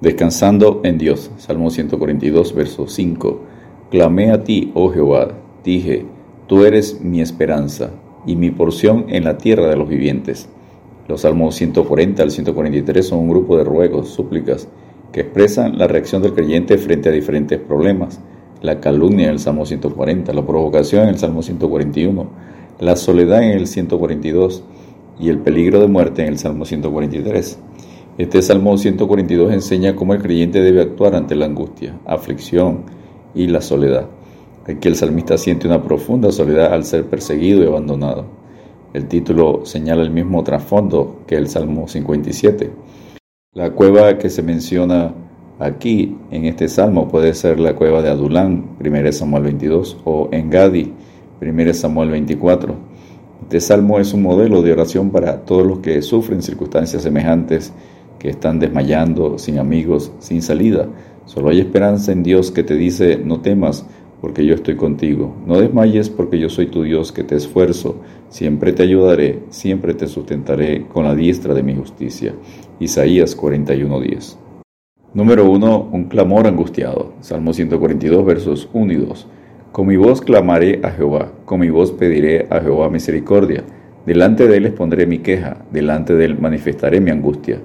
Descansando en Dios. Salmo 142, verso 5. Clamé a ti, oh Jehová, dije, tú eres mi esperanza y mi porción en la tierra de los vivientes. Los salmos 140 al 143 son un grupo de ruegos, súplicas, que expresan la reacción del creyente frente a diferentes problemas. La calumnia en el Salmo 140, la provocación en el Salmo 141, la soledad en el 142 y el peligro de muerte en el Salmo 143. Este Salmo 142 enseña cómo el creyente debe actuar ante la angustia, aflicción y la soledad. Aquí el salmista siente una profunda soledad al ser perseguido y abandonado. El título señala el mismo trasfondo que el Salmo 57. La cueva que se menciona aquí en este salmo puede ser la cueva de Adulán, 1 Samuel 22, o Engadi, 1 Samuel 24. Este salmo es un modelo de oración para todos los que sufren circunstancias semejantes que están desmayando, sin amigos, sin salida. Solo hay esperanza en Dios que te dice, no temas, porque yo estoy contigo. No desmayes, porque yo soy tu Dios que te esfuerzo. Siempre te ayudaré, siempre te sustentaré con la diestra de mi justicia. Isaías 41:10. Número 1. Un clamor angustiado. Salmo 142, versos 1 y 2. Con mi voz clamaré a Jehová, con mi voz pediré a Jehová misericordia. Delante de él expondré mi queja, delante de él manifestaré mi angustia.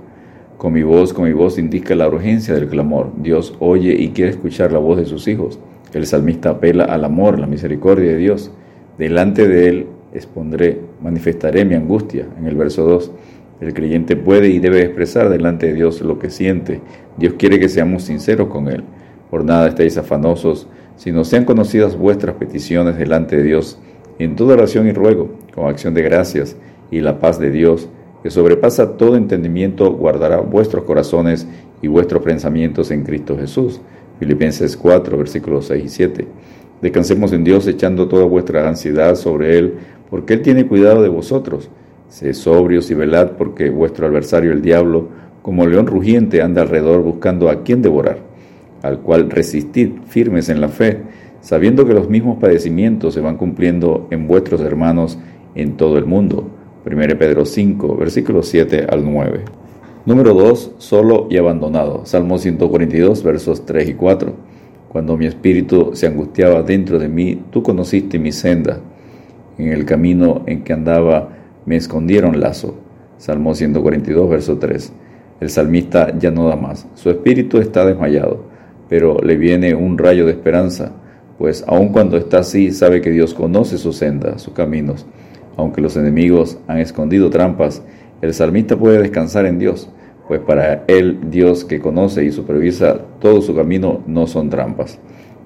Con mi voz, con mi voz indica la urgencia del clamor. Dios oye y quiere escuchar la voz de sus hijos. El salmista apela al amor, la misericordia de Dios. Delante de él expondré, manifestaré mi angustia. En el verso 2, el creyente puede y debe expresar delante de Dios lo que siente. Dios quiere que seamos sinceros con Él. Por nada estéis afanosos, sino sean conocidas vuestras peticiones delante de Dios en toda oración y ruego, con acción de gracias, y la paz de Dios, que sobrepasa todo entendimiento, guardará vuestros corazones y vuestros pensamientos en Cristo Jesús. Filipenses 4, versículos 6 y 7. Descansemos en Dios echando toda vuestra ansiedad sobre Él, porque Él tiene cuidado de vosotros. Sed sobrios y velad, porque vuestro adversario el diablo, como león rugiente, anda alrededor buscando a quien devorar, al cual resistid firmes en la fe, sabiendo que los mismos padecimientos se van cumpliendo en vuestros hermanos en todo el mundo 1 Pedro 5, versículos 7 al 9. Número 2. Solo y abandonado. Salmo 142, versos 3 y 4. Cuando mi espíritu se angustiaba dentro de mí, tú conociste mi senda. En el camino en que andaba me escondieron lazo. Salmo 142, verso 3. El salmista ya no da más. Su espíritu está desmayado, pero le viene un rayo de esperanza, pues aun cuando está así, sabe que Dios conoce su senda, sus caminos aunque los enemigos han escondido trampas, el salmista puede descansar en Dios, pues para él Dios que conoce y supervisa todo su camino no son trampas.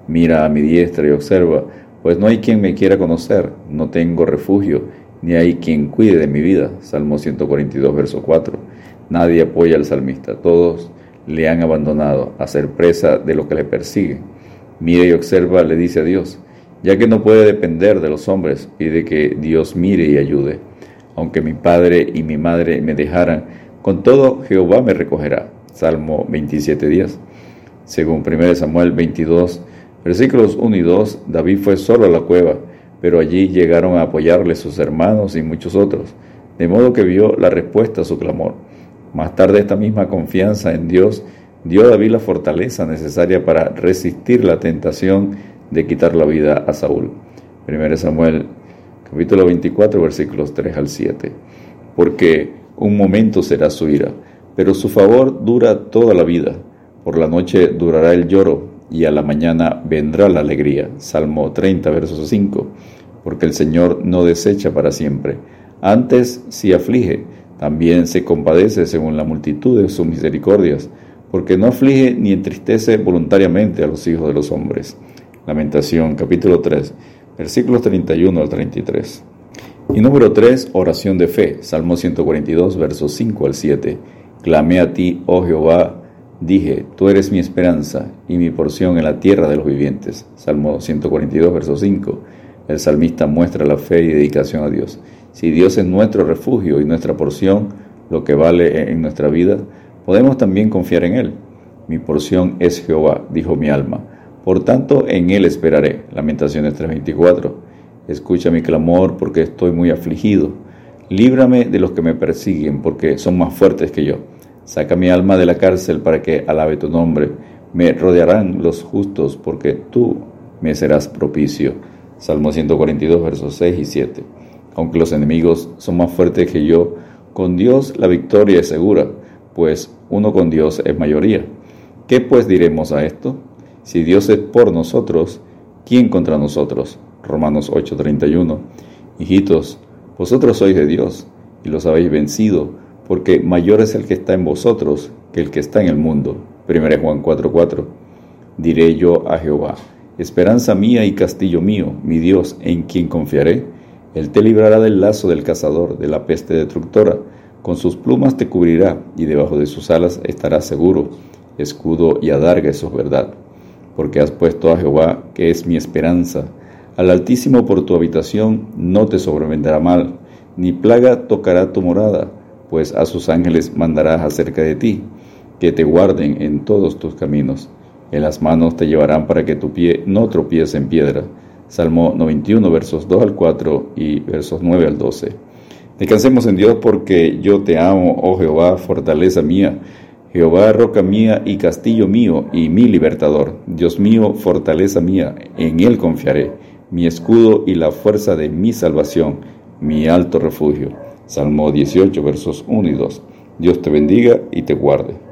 Mira a mi diestra y observa, pues no hay quien me quiera conocer, no tengo refugio, ni hay quien cuide de mi vida. Salmo 142, verso 4. Nadie apoya al salmista, todos le han abandonado a ser presa de lo que le persigue. Mira y observa, le dice a Dios, ya que no puede depender de los hombres, pide que Dios mire y ayude. Aunque mi padre y mi madre me dejaran, con todo Jehová me recogerá. Salmo 27 días. Según 1 Samuel 22, versículos 1 y 2, David fue solo a la cueva, pero allí llegaron a apoyarle sus hermanos y muchos otros, de modo que vio la respuesta a su clamor. Más tarde esta misma confianza en Dios dio a David la fortaleza necesaria para resistir la tentación de quitar la vida a Saúl. 1 Samuel capítulo 24 versículos 3 al 7. Porque un momento será su ira, pero su favor dura toda la vida. Por la noche durará el lloro y a la mañana vendrá la alegría. Salmo 30 versos 5. Porque el Señor no desecha para siempre. Antes si aflige, también se compadece según la multitud de sus misericordias, porque no aflige ni entristece voluntariamente a los hijos de los hombres. Lamentación, capítulo 3, versículos 31 al 33. Y número 3, oración de fe, Salmo 142, versos 5 al 7. Clamé a ti, oh Jehová, dije, tú eres mi esperanza y mi porción en la tierra de los vivientes. Salmo 142, verso 5. El salmista muestra la fe y dedicación a Dios. Si Dios es nuestro refugio y nuestra porción, lo que vale en nuestra vida, podemos también confiar en Él. Mi porción es Jehová, dijo mi alma por tanto, en Él esperaré. Lamentaciones 3:24. Escucha mi clamor porque estoy muy afligido. Líbrame de los que me persiguen porque son más fuertes que yo. Saca mi alma de la cárcel para que alabe tu nombre. Me rodearán los justos porque tú me serás propicio. Salmo 142, versos 6 y 7. Aunque los enemigos son más fuertes que yo, con Dios la victoria es segura, pues uno con Dios es mayoría. ¿Qué pues diremos a esto? Si Dios es por nosotros, ¿quién contra nosotros? Romanos 8:31. Hijitos, vosotros sois de Dios y los habéis vencido, porque mayor es el que está en vosotros que el que está en el mundo. 1 Juan 4:4. Diré yo a Jehová, esperanza mía y castillo mío, mi Dios, en quien confiaré. Él te librará del lazo del cazador, de la peste destructora. Con sus plumas te cubrirá y debajo de sus alas estarás seguro escudo y adarga, eso es verdad. Porque has puesto a Jehová, que es mi esperanza. Al Altísimo por tu habitación no te sobrevendrá mal, ni plaga tocará tu morada, pues a sus ángeles mandarás acerca de ti, que te guarden en todos tus caminos. En las manos te llevarán para que tu pie no tropiece en piedra. Salmo 91, versos 2 al 4 y versos 9 al 12. Descansemos en Dios porque yo te amo, oh Jehová, fortaleza mía. Jehová, roca mía y castillo mío y mi libertador, Dios mío, fortaleza mía, en Él confiaré, mi escudo y la fuerza de mi salvación, mi alto refugio. Salmo 18, versos 1 y 2. Dios te bendiga y te guarde.